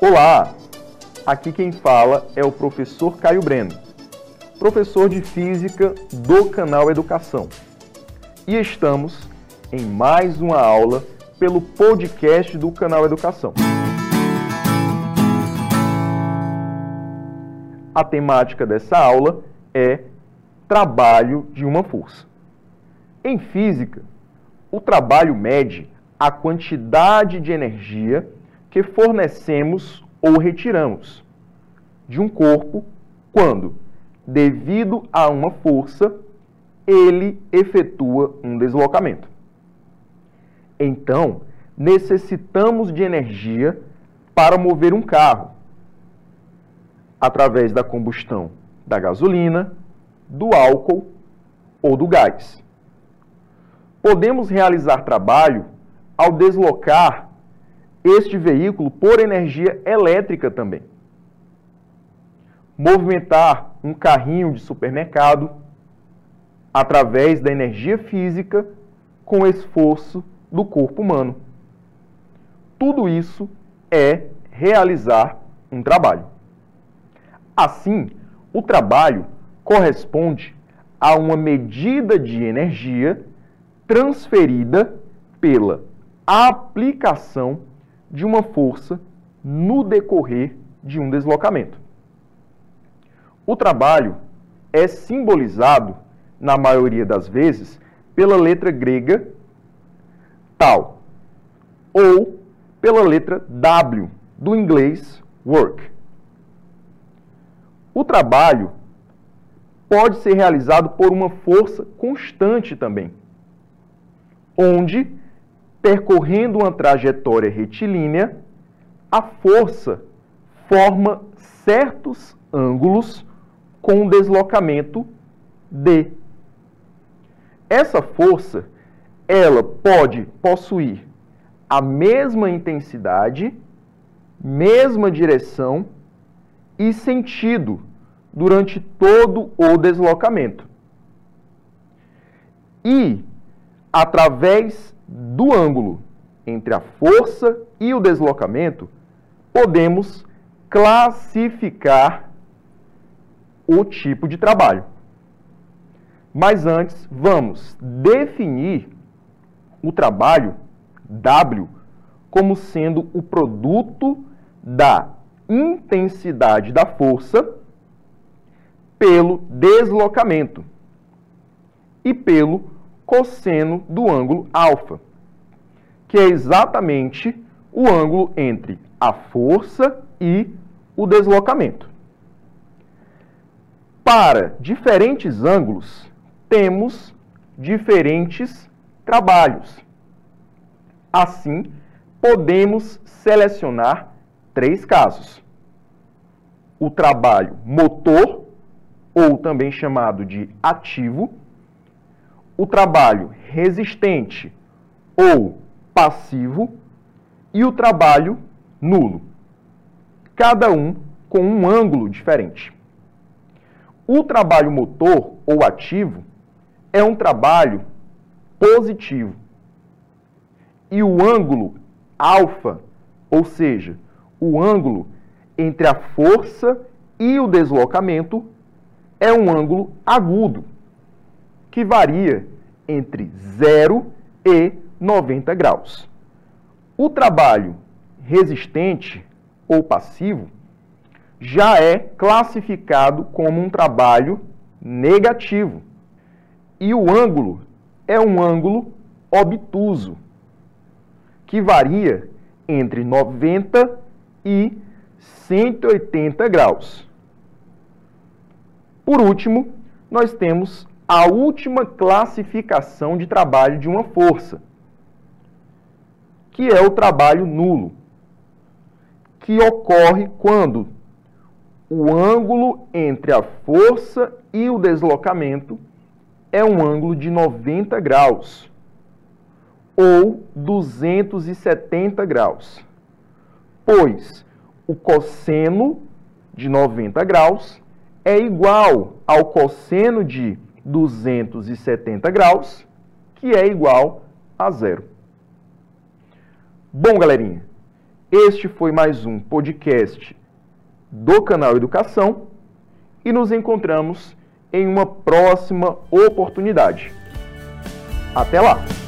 Olá! Aqui quem fala é o professor Caio Breno, professor de Física do canal Educação. E estamos em mais uma aula pelo podcast do canal Educação. A temática dessa aula é trabalho de uma força. Em física, o trabalho mede a quantidade de energia que fornecemos ou retiramos de um corpo quando, devido a uma força, ele efetua um deslocamento. Então, necessitamos de energia para mover um carro através da combustão da gasolina, do álcool ou do gás. Podemos realizar trabalho ao deslocar este veículo por energia elétrica também. Movimentar um carrinho de supermercado através da energia física com esforço do corpo humano. Tudo isso é realizar um trabalho. Assim, o trabalho corresponde a uma medida de energia transferida pela aplicação de uma força no decorrer de um deslocamento. O trabalho é simbolizado, na maioria das vezes, pela letra grega tal ou pela letra W do inglês work. O trabalho pode ser realizado por uma força constante também, onde percorrendo uma trajetória retilínea, a força forma certos ângulos com um deslocamento D. Essa força, ela pode possuir a mesma intensidade, mesma direção e sentido durante todo o deslocamento. E, através do ângulo entre a força e o deslocamento, podemos classificar o tipo de trabalho. Mas antes, vamos definir o trabalho W como sendo o produto da intensidade da força pelo deslocamento e pelo cosseno do ângulo alfa, que é exatamente o ângulo entre a força e o deslocamento. Para diferentes ângulos, temos diferentes trabalhos. Assim, podemos selecionar três casos: o trabalho motor, ou também chamado de ativo o trabalho resistente ou passivo e o trabalho nulo, cada um com um ângulo diferente. O trabalho motor ou ativo é um trabalho positivo. E o ângulo alfa, ou seja, o ângulo entre a força e o deslocamento, é um ângulo agudo que varia entre 0 e 90 graus. O trabalho resistente ou passivo já é classificado como um trabalho negativo. E o ângulo é um ângulo obtuso, que varia entre 90 e 180 graus. Por último, nós temos a última classificação de trabalho de uma força, que é o trabalho nulo, que ocorre quando o ângulo entre a força e o deslocamento é um ângulo de 90 graus ou 270 graus, pois o cosseno de 90 graus é igual ao cosseno de 270 graus, que é igual a zero. Bom, galerinha, Este foi mais um podcast do canal Educação e nos encontramos em uma próxima oportunidade. Até lá!